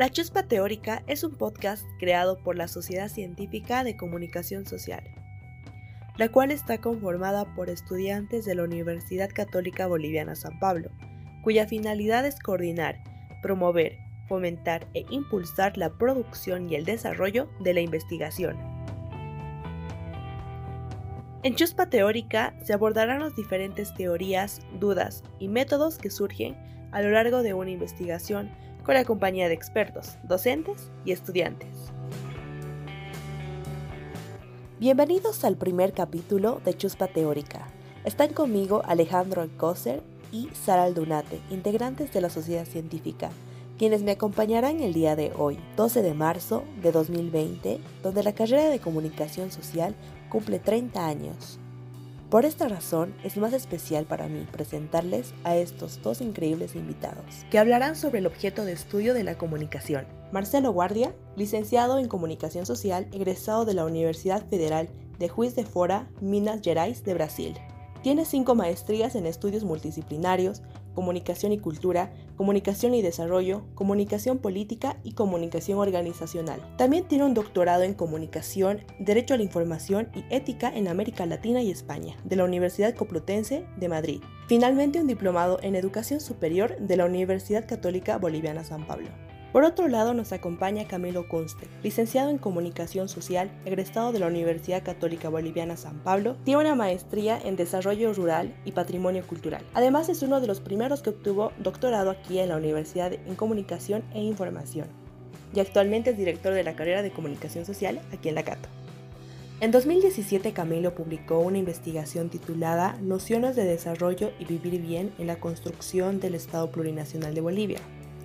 La Chuspa Teórica es un podcast creado por la Sociedad Científica de Comunicación Social, la cual está conformada por estudiantes de la Universidad Católica Boliviana San Pablo, cuya finalidad es coordinar, promover, fomentar e impulsar la producción y el desarrollo de la investigación. En Chuspa Teórica se abordarán las diferentes teorías, dudas y métodos que surgen a lo largo de una investigación con la compañía de expertos, docentes y estudiantes. Bienvenidos al primer capítulo de Chuspa Teórica. Están conmigo Alejandro Alcócer y Sara Aldunate, integrantes de la Sociedad Científica, quienes me acompañarán el día de hoy, 12 de marzo de 2020, donde la carrera de comunicación social cumple 30 años. Por esta razón es más especial para mí presentarles a estos dos increíbles invitados, que hablarán sobre el objeto de estudio de la comunicación. Marcelo Guardia, licenciado en Comunicación Social, egresado de la Universidad Federal de Juiz de Fora, Minas Gerais de Brasil. Tiene cinco maestrías en estudios multidisciplinarios, comunicación y cultura, comunicación y desarrollo, comunicación política y comunicación organizacional. También tiene un doctorado en comunicación, derecho a la información y ética en América Latina y España, de la Universidad Complutense de Madrid. Finalmente un diplomado en educación superior de la Universidad Católica Boliviana San Pablo. Por otro lado nos acompaña Camilo Conste, licenciado en Comunicación Social, egresado de la Universidad Católica Boliviana San Pablo, tiene una maestría en Desarrollo Rural y Patrimonio Cultural. Además es uno de los primeros que obtuvo doctorado aquí en la Universidad en Comunicación e Información. Y actualmente es director de la carrera de Comunicación Social aquí en la Cato. En 2017 Camilo publicó una investigación titulada Nociones de Desarrollo y Vivir Bien en la Construcción del Estado Plurinacional de Bolivia,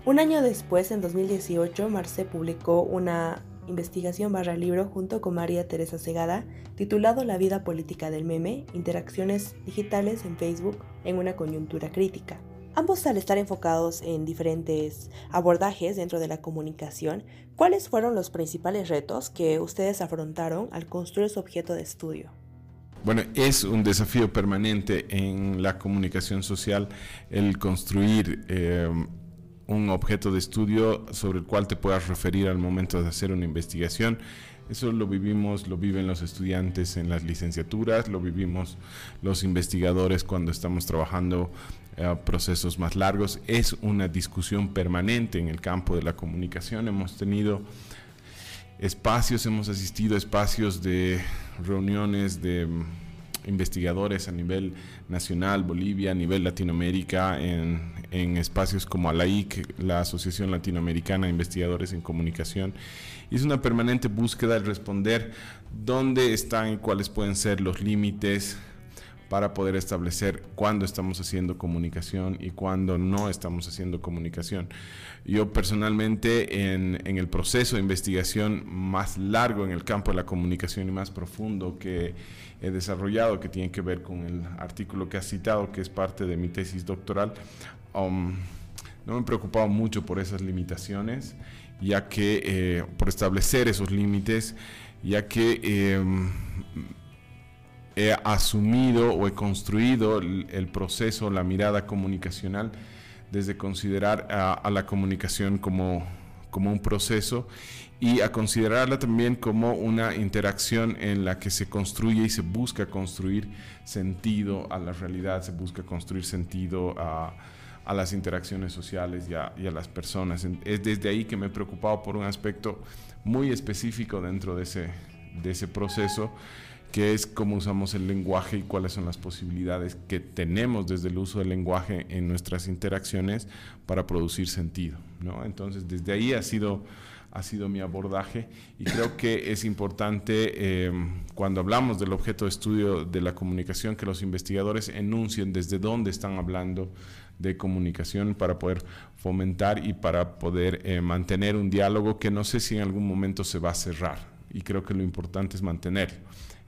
un año después, en 2018, Marce publicó una investigación barra libro junto con María Teresa Segada titulado La vida política del meme, interacciones digitales en Facebook en una coyuntura crítica. Ambos al estar enfocados en diferentes abordajes dentro de la comunicación, ¿cuáles fueron los principales retos que ustedes afrontaron al construir su objeto de estudio? Bueno, es un desafío permanente en la comunicación social el construir eh, un objeto de estudio sobre el cual te puedas referir al momento de hacer una investigación. Eso lo vivimos, lo viven los estudiantes en las licenciaturas, lo vivimos los investigadores cuando estamos trabajando eh, procesos más largos. Es una discusión permanente en el campo de la comunicación. Hemos tenido espacios, hemos asistido a espacios de reuniones de investigadores a nivel nacional, Bolivia, a nivel Latinoamérica, en, espacios como ALAIC, la Asociación Latinoamericana de Investigadores en Comunicación. Y es una permanente búsqueda de responder dónde están y cuáles pueden ser los límites para poder establecer cuándo estamos haciendo comunicación y cuándo no estamos haciendo comunicación. Yo personalmente en, en, el proceso de investigación más largo en el campo de la comunicación y más profundo que he desarrollado, que tiene que ver con el artículo que has citado, que es parte de mi tesis doctoral, um, no me he preocupado mucho por esas limitaciones, ya que eh, por establecer esos límites, ya que em, he asumido o he construido el, proceso, la mirada comunicacional, desde considerar a, la comunicación como, como un proceso y a considerarla también como una interacción en la que se construye y se busca construir sentido a la realidad, se busca construir sentido a, a las interacciones sociales y a, y a, las personas. Es desde ahí que me he preocupado por un aspecto muy específico dentro de ese, de ese proceso que es cómo usamos el lenguaje y cuáles son las posibilidades que tenemos desde el uso del lenguaje en nuestras interacciones para producir sentido. ¿no? Entonces, desde ahí ha sido, ha sido mi abordaje y creo que es importante eh, cuando hablamos del objeto de estudio de la comunicación que los investigadores enuncien desde dónde están hablando de comunicación para poder fomentar y para poder eh, mantener un diálogo que no sé si en algún momento se va a cerrar y creo que lo importante es mantenerlo.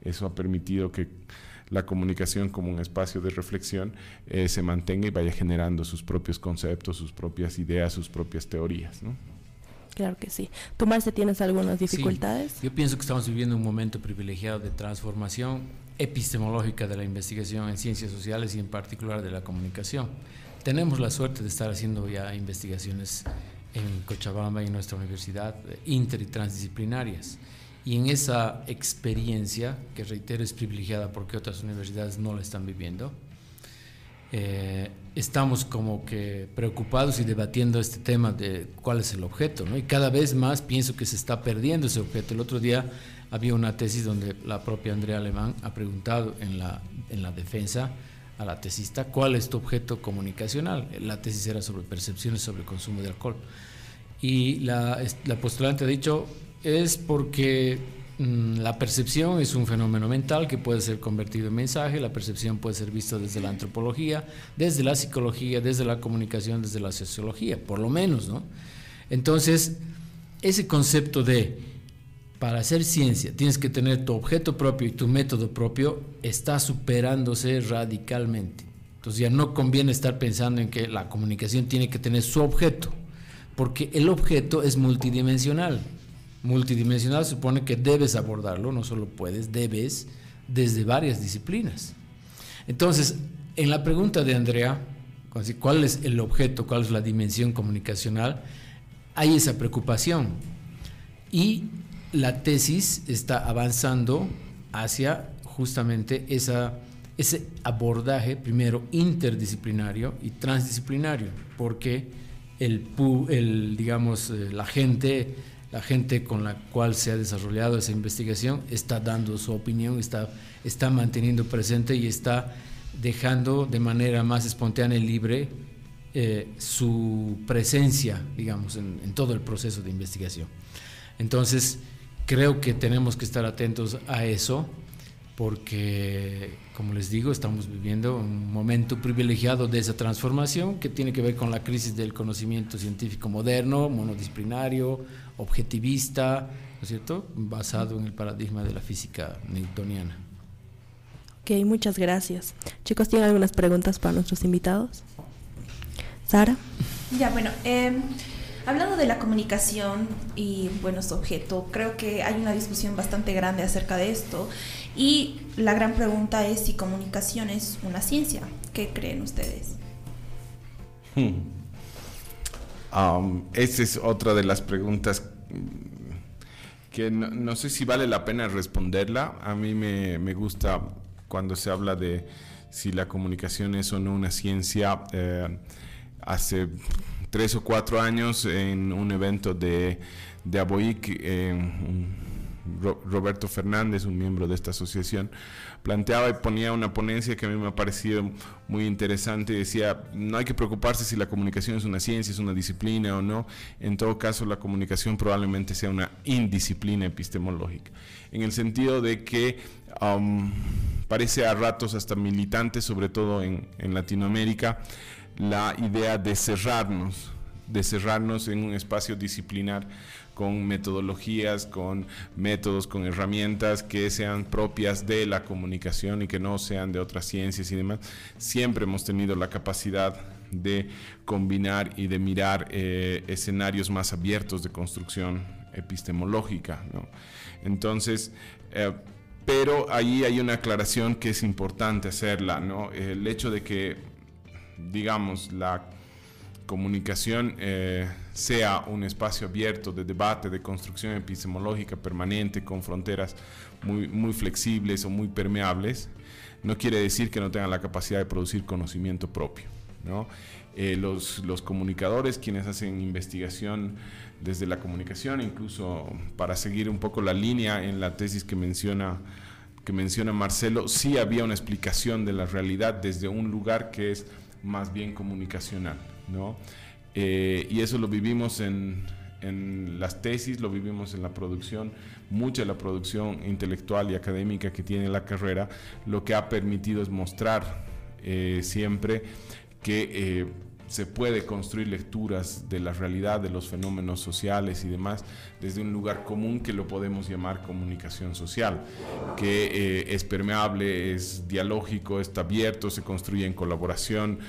Eso ha permitido que la comunicación como un espacio de reflexión eh, se mantenga y vaya generando sus propios conceptos, sus propias ideas, sus propias teorías. ¿no? Claro que sí. ¿Tú, Marce, tienes algunas dificultades? yo pienso que estamos viviendo un momento privilegiado de transformación epistemológica de la investigación en ciencias sociales y en particular de la comunicación. Tenemos la suerte de estar haciendo ya investigaciones en Cochabamba y en nuestra universidad, inter y transdisciplinarias. Y en esa experiencia, que reitero es privilegiada porque otras universidades no la están viviendo, eh, estamos como que preocupados y debatiendo este tema de cuál es el objeto, ¿no? Y cada vez más pienso que se está perdiendo ese objeto. El otro día había una tesis donde la propia Andrea Alemán ha preguntado en la, en la defensa a la tesista cuál es tu objeto comunicacional. La tesis era sobre percepciones sobre el consumo de alcohol. Y la, la postulante ha dicho, es porque mm, la percepción es un fenómeno mental que puede ser convertido en mensaje, la percepción puede ser vista desde la antropología, desde la psicología, desde la comunicación, desde la sociología, por lo menos, ¿no? Entonces, ese concepto de para hacer ciencia tienes que tener tu objeto propio y tu método propio está superándose radicalmente. Entonces ya no conviene estar pensando en que la comunicación tiene que tener su objeto, porque el objeto es multidimensional multidimensional supone que debes abordarlo, no solo puedes, debes, desde varias disciplinas. Entonces, en la pregunta de Andrea, ¿cuál es el objeto, cuál es la dimensión comunicacional? Hay esa preocupación. Y la tesis está avanzando hacia justamente esa, ese abordaje, primero interdisciplinario y transdisciplinario, porque el, el digamos, eh, la gente la gente con la cual se ha desarrollado esa investigación está dando su opinión, está, está manteniendo presente y está dejando de manera más espontánea y libre eh, su presencia, digamos, en, en todo el proceso de investigación. Entonces, creo que tenemos que estar atentos a eso porque, como les digo, estamos viviendo un momento privilegiado de esa transformación que tiene que ver con la crisis del conocimiento científico moderno, monodisciplinario, objetivista, ¿no es cierto?, basado en el paradigma de la física newtoniana. Ok, muchas gracias. Chicos, ¿tienen algunas preguntas para nuestros invitados? Sara. Ya, bueno, em, hablando de la comunicación y, bueno, su objeto, creo que hay una discusión bastante grande acerca de esto y la gran pregunta es si comunicación es una ciencia. ¿Qué creen ustedes? Hmm. Um, esa es otra de las preguntas que no, sé si vale la pena responderla. A mí me, gusta cuando se habla de si la comunicación es o no una ciencia. Eh, hace tres o cuatro años en un evento de, de ABOIC, Roberto Fernández, un miembro de esta asociación, planteaba y ponía una ponencia que a mí me ha parecido muy interesante. Decía, no hay que preocuparse si la comunicación es una ciencia, es una disciplina o no. En todo caso, la comunicación probablemente sea una indisciplina epistemológica, en el sentido de que um, parece a ratos hasta militante, sobre todo en, en Latinoamérica, la idea de cerrarnos, de cerrarnos en un espacio disciplinar con metodologías, con métodos, con herramientas que sean propias de la comunicación y que no sean de otras ciencias y demás. Siempre hemos tenido la capacidad de combinar y de mirar eh, escenarios más abiertos de construcción epistemológica. Entonces, eh, pero ahí hay una aclaración que es importante hacerla, ¿no? El hecho de que, digamos, la comunicación eh, sea un espacio abierto de debate, de construcción epistemológica permanente, con fronteras muy, muy flexibles o muy permeables, no quiere decir que no tengan la capacidad de producir conocimiento propio. ¿no? Eh, los, los, comunicadores, quienes hacen investigación desde la comunicación, incluso para seguir un poco la línea en la tesis que menciona, que menciona Marcelo, sí había una explicación de la realidad desde un lugar que es más bien comunicacional. ¿No? Eh, y eso lo vivimos en, en, las tesis, lo vivimos en la producción, mucha de la producción intelectual y académica que tiene la carrera, lo que ha permitido es mostrar eh, siempre que eh, se puede construir lecturas de la realidad, de los fenómenos sociales y demás, desde un lugar común que lo podemos llamar comunicación social, que eh, es permeable, es dialógico, está abierto, se construye en colaboración,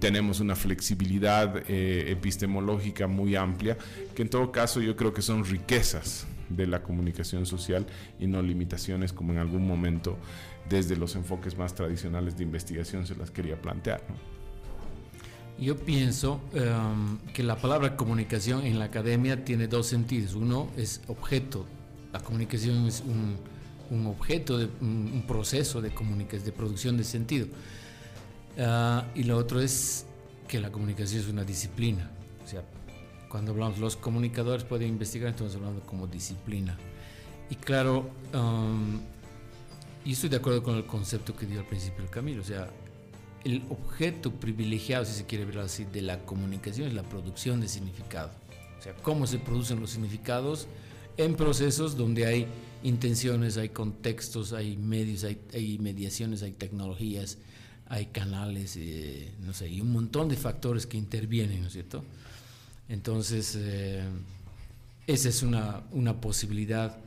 tenemos una flexibilidad eh, epistemológica muy amplia, que en todo caso yo creo que son riquezas de la comunicación social y no limitaciones como en algún momento desde los enfoques más tradicionales de investigación se las quería plantear. Yo pienso em, que la palabra comunicación en la academia tiene dos sentidos. Uno es objeto. La comunicación es un, un objeto, de, un, proceso de, de producción de sentido. Ah, y lo otro es que la comunicación es una disciplina. O sea, cuando hablamos los comunicadores pueden investigar, entonces hablando como disciplina. Y claro, um, y estoy de acuerdo con el concepto que dio al principio el Camilo, o sea, el objeto privilegiado, si se quiere verlo así, de la comunicación es la producción de significado. O sea, cómo se producen los significados en procesos donde hay intenciones, hay contextos, hay medios, hay, mediaciones, hay tecnologías, hay canales, eh, no sé, y un montón de factores que intervienen, ¿no es cierto? Entonces, eh, esa es una, una posibilidad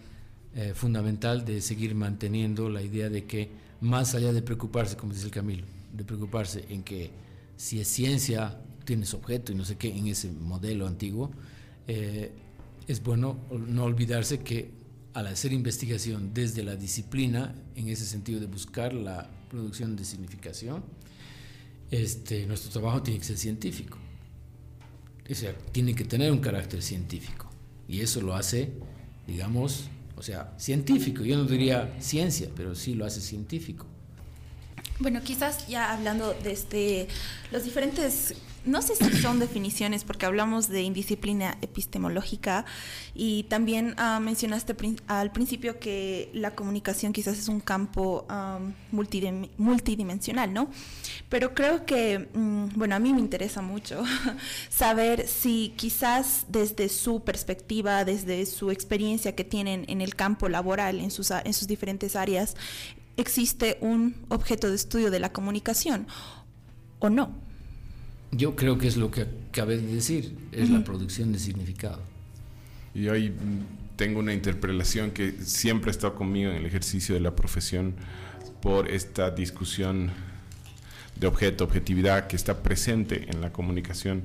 eh, fundamental de seguir manteniendo la idea de que más allá de preocuparse, como dice el Camilo, de preocuparse en que si es ciencia, tienes objeto y no sé qué en ese modelo antiguo, eh, es bueno no olvidarse que al hacer investigación desde la disciplina, en ese sentido de buscar la producción de significación, este, nuestro trabajo tiene que ser científico. O sea, tiene que tener un carácter científico. Y eso lo hace, digamos, o sea, científico. Yo no diría ciencia, pero sí lo hace científico. Bueno, quizás ya hablando de este, los diferentes, no sé si son definiciones, porque hablamos de indisciplina epistemológica y también ah, mencionaste al principio que la comunicación quizás es un campo multidimensional, ¿no? Pero creo que, mm, bueno, a mí me interesa mucho saber si quizás desde su perspectiva, desde su experiencia que tienen en el campo laboral, en sus, en sus diferentes áreas, existe un objeto de estudio de la comunicación o no. Yo creo que es lo que acabé de decir, es la producción de significado. Y hoy tengo una interpelación que siempre ha estado conmigo en el ejercicio de la profesión por esta discusión de objeto, objetividad que está presente en la comunicación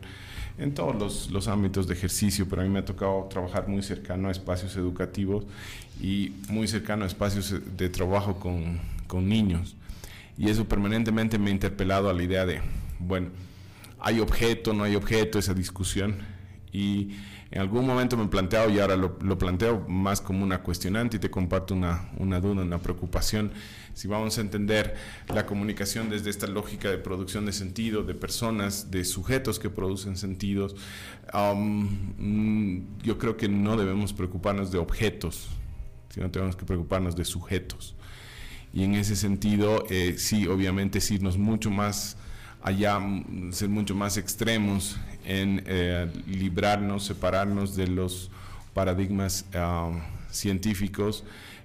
en todos los, los, ámbitos de ejercicio, pero a mí me ha tocado trabajar muy cercano a espacios educativos y muy cercano a espacios de trabajo con, con niños. Y eso permanentemente me ha interpelado a la idea de, bueno, hay objeto, no hay objeto, esa discusión. Y en algún momento me he planteado, y ahora lo, planteo más como una cuestionante y te comparto una, una duda, una preocupación, si vamos a entender la comunicación desde esta lógica de producción de sentido, de personas, de sujetos que producen sentidos, um, yo creo que no debemos preocuparnos de objetos, sino tenemos que preocuparnos de sujetos. Y en ese sentido, eh, sí, obviamente, es irnos mucho más allá, ser mucho más extremos en eh, librarnos, separarnos de los paradigmas um, científicos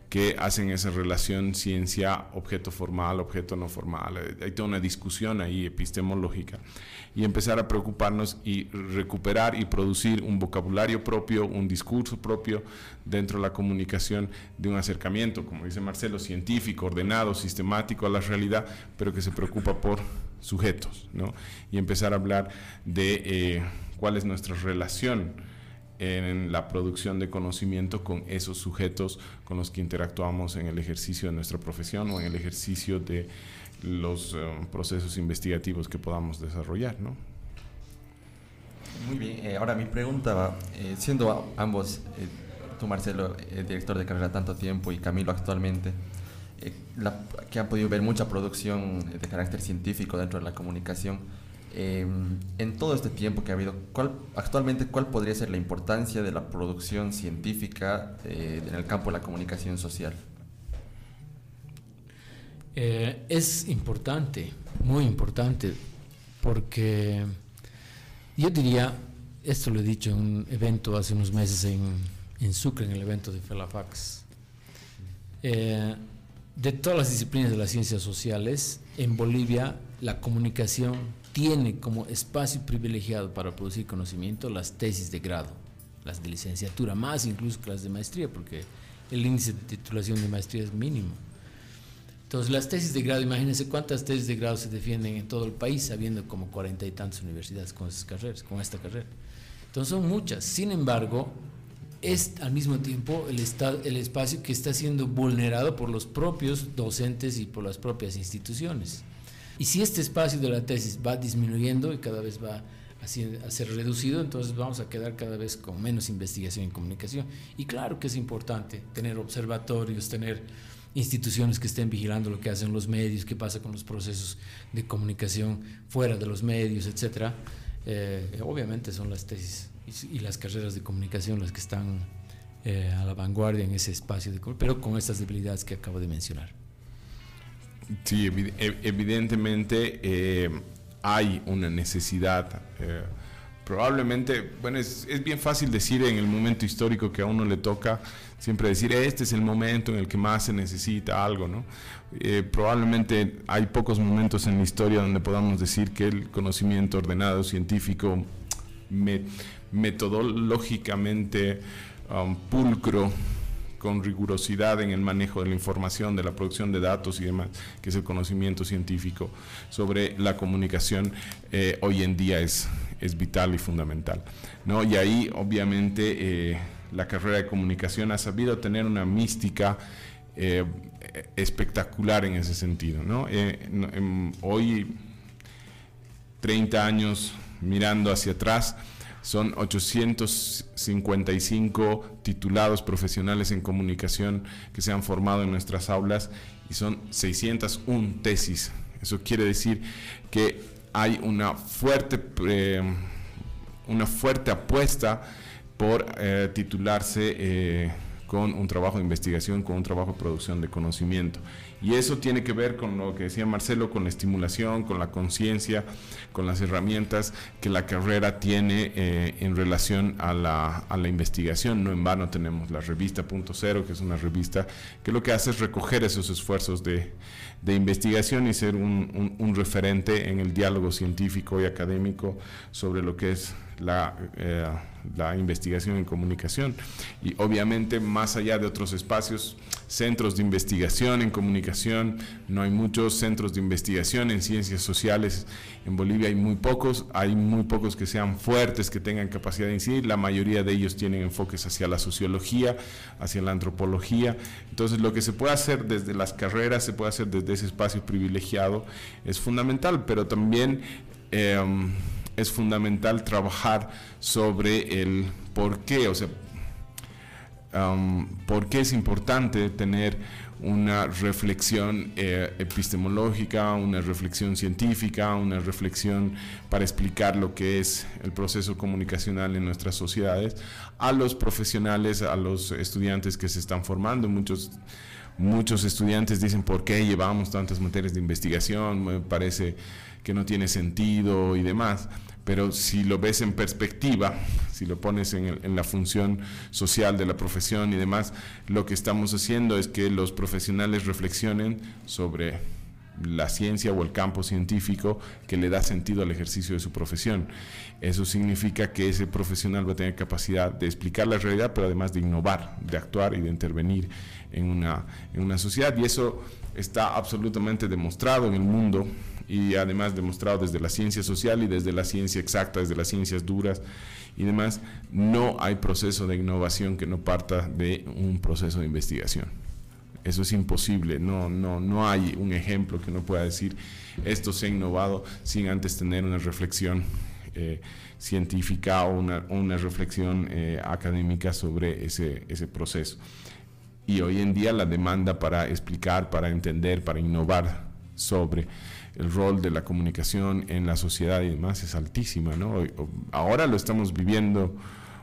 que hacen esa relación ciencia-objeto formal, objeto no formal. Hay toda una discusión ahí epistemológica. Y empezar a preocuparnos y recuperar y producir un vocabulario propio, un discurso propio dentro de la comunicación de un acercamiento, como dice Marcelo, científico, ordenado, sistemático a la realidad, pero que se preocupa por sujetos, ¿no? Y empezar a hablar de eh, cuál es nuestra relación en la producción de conocimiento con esos sujetos con los que interactuamos en el ejercicio de nuestra profesión o en el ejercicio de los eh, procesos investigativos que podamos desarrollar. ¿no? Muy bien, eh, ahora mi pregunta va, siendo ambos, tú Marcelo, director de carrera tanto tiempo y Camilo actualmente, que han podido ver mucha producción de carácter científico dentro de la comunicación, Em, en todo este tiempo que ha habido, ¿cuál, actualmente, ¿cuál podría ser la importancia de la producción científica eh, en el campo de la comunicación social? Eh, es importante, muy importante, porque yo diría, esto lo he dicho en un evento hace unos meses en, en Sucre, en el evento de Felafax, eh, de todas las disciplinas de las ciencias sociales, en Bolivia la comunicación tiene como espacio privilegiado para producir conocimiento las tesis de grado, las de licenciatura, más incluso que las de maestría, porque el índice de titulación de maestría es mínimo. Entonces, las tesis de grado, imagínense cuántas tesis de grado se defienden en todo el país, habiendo como cuarenta y tantas universidades con esas carreras, con esta carrera. Entonces, son muchas. Sin embargo, es al mismo tiempo el, el espacio que está siendo vulnerado por los propios docentes y por las propias instituciones. Y si este espacio de la tesis va disminuyendo y cada vez va a ser reducido, entonces vamos a quedar cada vez con menos investigación en comunicación. Y claro que es importante tener observatorios, tener instituciones que estén vigilando lo que hacen los medios, qué pasa con los procesos de comunicación fuera de los medios, etcétera. Eh, obviamente son las tesis y, las carreras de comunicación las que están eh, a la vanguardia en ese espacio, de, pero con estas debilidades que acabo de mencionar. Sí, evidentemente eh, hay una necesidad. probablemente, bueno, es, es, bien fácil decir en el momento histórico que a uno le toca siempre decir, este es el momento en el que más se necesita algo, ¿no? Eh, probablemente hay pocos momentos en la historia donde podamos decir que el conocimiento ordenado, científico, metodológicamente um, pulcro, con rigurosidad en el manejo de la información, de la producción de datos y demás, que es el conocimiento científico sobre la comunicación, eh, hoy en día es, es vital y fundamental. ¿no? Y ahí, obviamente, eh, la carrera de comunicación ha sabido tener una mística eh, espectacular en ese sentido. Eh, hoy, 30 años mirando hacia atrás, son 855 titulados profesionales en comunicación que se han formado en nuestras aulas y son 601 tesis. Eso quiere decir que hay una fuerte, eh, una fuerte apuesta por eh, titularse eh, con un trabajo de investigación, con un trabajo de producción de conocimiento. Y eso tiene que ver con lo que decía Marcelo, con la estimulación, con la conciencia, con las herramientas que la carrera tiene eh, en relación a la, a la, investigación. No en vano tenemos la revista Punto Cero, que es una revista que lo que hace es recoger esos esfuerzos de, de investigación y ser un, un, referente en el diálogo científico y académico sobre lo que es la, eh, la investigación en comunicación. Y obviamente más allá de otros espacios, centros de investigación en comunicación, no hay muchos centros de investigación en ciencias sociales. En Bolivia hay muy pocos, hay muy pocos que sean fuertes, que tengan capacidad de incidir. La mayoría de ellos tienen enfoques hacia la sociología, hacia la antropología. Entonces lo que se puede hacer desde las carreras, se puede hacer desde ese espacio privilegiado, es fundamental, pero también... Em, es fundamental trabajar sobre el por qué, o sea, um, por qué es importante tener una reflexión eh, epistemológica, una reflexión científica, una reflexión para explicar lo que es el proceso comunicacional en nuestras sociedades, a los profesionales, a los estudiantes que se están formando. Muchos, muchos estudiantes dicen, ¿por qué llevamos tantas materias de investigación? Me parece que no tiene sentido y demás pero si lo ves en perspectiva, si lo pones en, la función social de la profesión y demás, lo que estamos haciendo es que los profesionales reflexionen sobre la ciencia o el campo científico que le da sentido al ejercicio de su profesión. Eso significa que ese profesional va a tener capacidad de explicar la realidad, pero además de innovar, de actuar y de intervenir en una, en una sociedad. Y eso está absolutamente demostrado en el mundo y además demostrado desde la ciencia social y desde la ciencia exacta, desde las ciencias duras y demás, no hay proceso de innovación que no parta de un proceso de investigación. Eso es imposible, no, no, no hay un ejemplo que no pueda decir esto se ha innovado sin antes tener una reflexión eh, científica o una, una reflexión eh, académica sobre ese, ese proceso. Y hoy en día la demanda para explicar, para entender, para innovar sobre el rol de la comunicación en la sociedad y demás es altísima, ¿no? Ahora lo estamos viviendo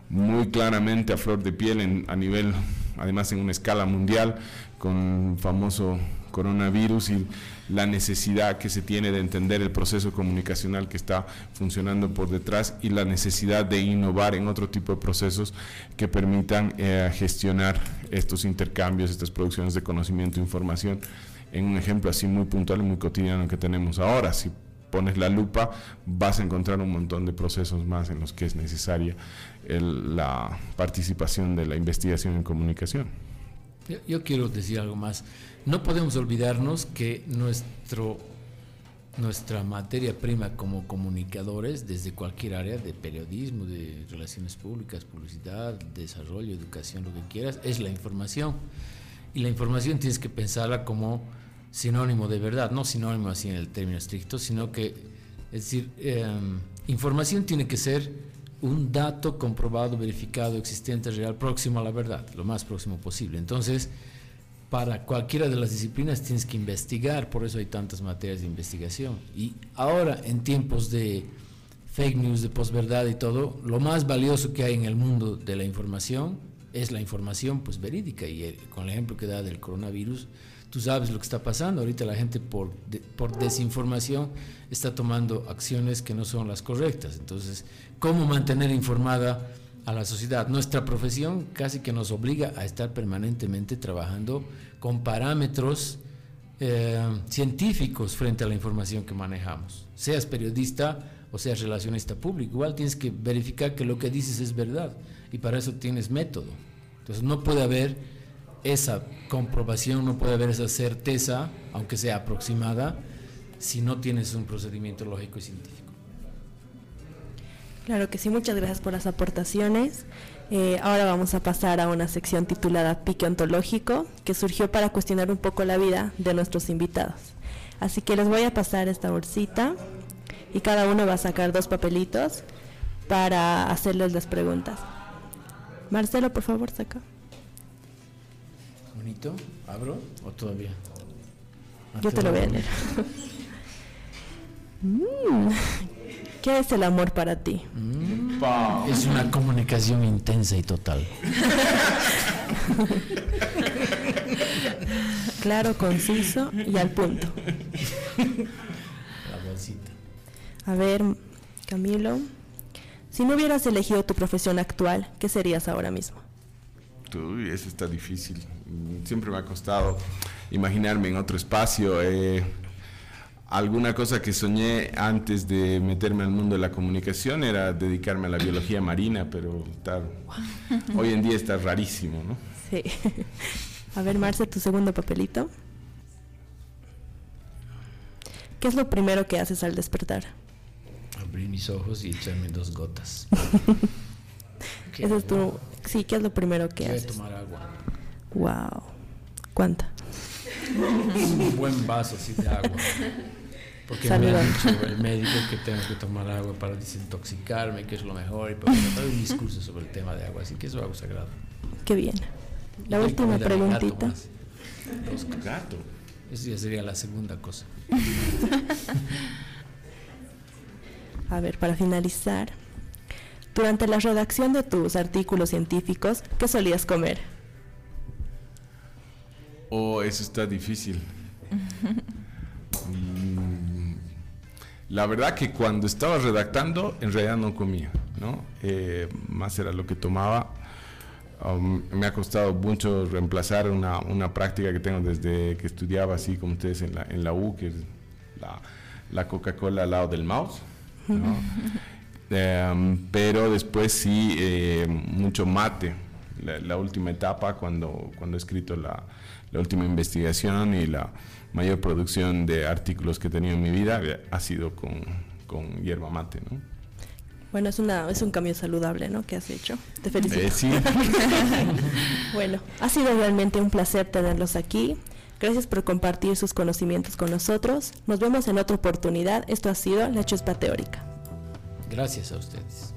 muy claramente a flor de piel a nivel, además en una escala mundial, con famoso coronavirus y la necesidad que se tiene de entender el proceso comunicacional que está funcionando por detrás y la necesidad de innovar en otro tipo de procesos que permitan eh, gestionar estos intercambios, estas producciones de conocimiento e información en un ejemplo así muy puntual y muy cotidiano que tenemos ahora. Si pones la lupa, vas a encontrar un montón de procesos más en los que es necesaria la participación de la investigación en comunicación. Yo, quiero decir algo más. No podemos olvidarnos que nuestro, nuestra materia prima como comunicadores, desde cualquier área de periodismo, de relaciones públicas, publicidad, desarrollo, educación, lo que quieras, es la información. Y la información tienes que pensarla como sinónimo de verdad, no sinónimo así en el término estricto, sino que, es decir, em, información tiene que ser un dato comprobado, verificado, existente, real, próximo a la verdad, lo más próximo posible. Entonces, para cualquiera de las disciplinas tienes que investigar, por eso hay tantas materias de investigación. Y ahora, en tiempos de fake news, de posverdad y todo, lo más valioso que hay en el mundo de la información es la información pues verídica. Y eh, con el ejemplo que da del coronavirus, tú sabes lo que está pasando. Ahorita la gente por, por desinformación está tomando acciones que no son las correctas. Entonces, ¿cómo mantener informada a la sociedad? Nuestra profesión casi que nos obliga a estar permanentemente trabajando con parámetros eh, científicos frente a la información que manejamos. Seas periodista o seas relacionista público, igual tienes que verificar que lo que dices es verdad y para eso tienes método. Entonces no puede haber esa comprobación, no puede haber esa certeza, aunque sea aproximada, si no tienes un procedimiento lógico y científico. Claro que sí, muchas gracias por las aportaciones. Eh, ahora vamos a pasar a una sección titulada Pique Ontológico, que surgió para cuestionar un poco la vida de nuestros invitados. Así que les voy a pasar esta bolsita y cada uno va a sacar dos papelitos para hacerles las preguntas. Marcelo, por favor, saca. ¿Abro o todavía? Yo te lo voy a leer. Mm. ¿Qué es el amor para ti? Mm. Es una comunicación intensa y total. claro, conciso y al punto. La bolsita. A ver, Camilo, si no hubieras elegido tu profesión actual, ¿qué serías ahora mismo? Uy, eso está difícil. Siempre me ha costado imaginarme en otro espacio. Eh, alguna cosa que soñé antes de meterme al mundo de la comunicación era dedicarme a la biología marina, pero hoy en día está rarísimo, ¿no? Sí. A ver, Marce, tu segundo papelito. ¿Qué es lo primero que haces al despertar? Abrir mis ojos y echarme dos gotas. Eso es tu Sí, ¿qué es lo primero que haces? tomar agua. Wow. ¿Cuánta? Un buen vaso así de agua. Porque me ha dicho el médico que tengo que tomar agua para desintoxicarme, que es lo mejor, y para dar un discurso sobre el tema de agua, así que eso es algo sagrado. Qué bien. La última preguntita. Los gato. Eso ya sería la segunda cosa. A ver, para finalizar, durante la redacción de tus artículos científicos, ¿qué solías comer? Oh, eso está difícil. Mm, la verdad que cuando estaba redactando, en realidad no comía, ¿no? Eh, más era lo que tomaba. Um, me ha costado mucho reemplazar una, una, práctica que tengo desde que estudiaba así como ustedes en la, en la U, que es la, la Coca-Cola al lado del mouse. ¿no? Em, pero después sí, eh, mucho mate. La, última etapa, cuando, cuando he escrito la, la, última investigación y la mayor producción de artículos que he tenido en mi vida, ha sido con, con hierba mate, ¿no? Bueno, es, una, es un cambio saludable, ¿no? Que has hecho. Te felicito. Eh, sí. bueno, ha sido realmente un placer tenerlos aquí. Gracias por compartir sus conocimientos con nosotros. Nos vemos en otra oportunidad. Esto ha sido La Chuspa Teórica. Gracias a ustedes.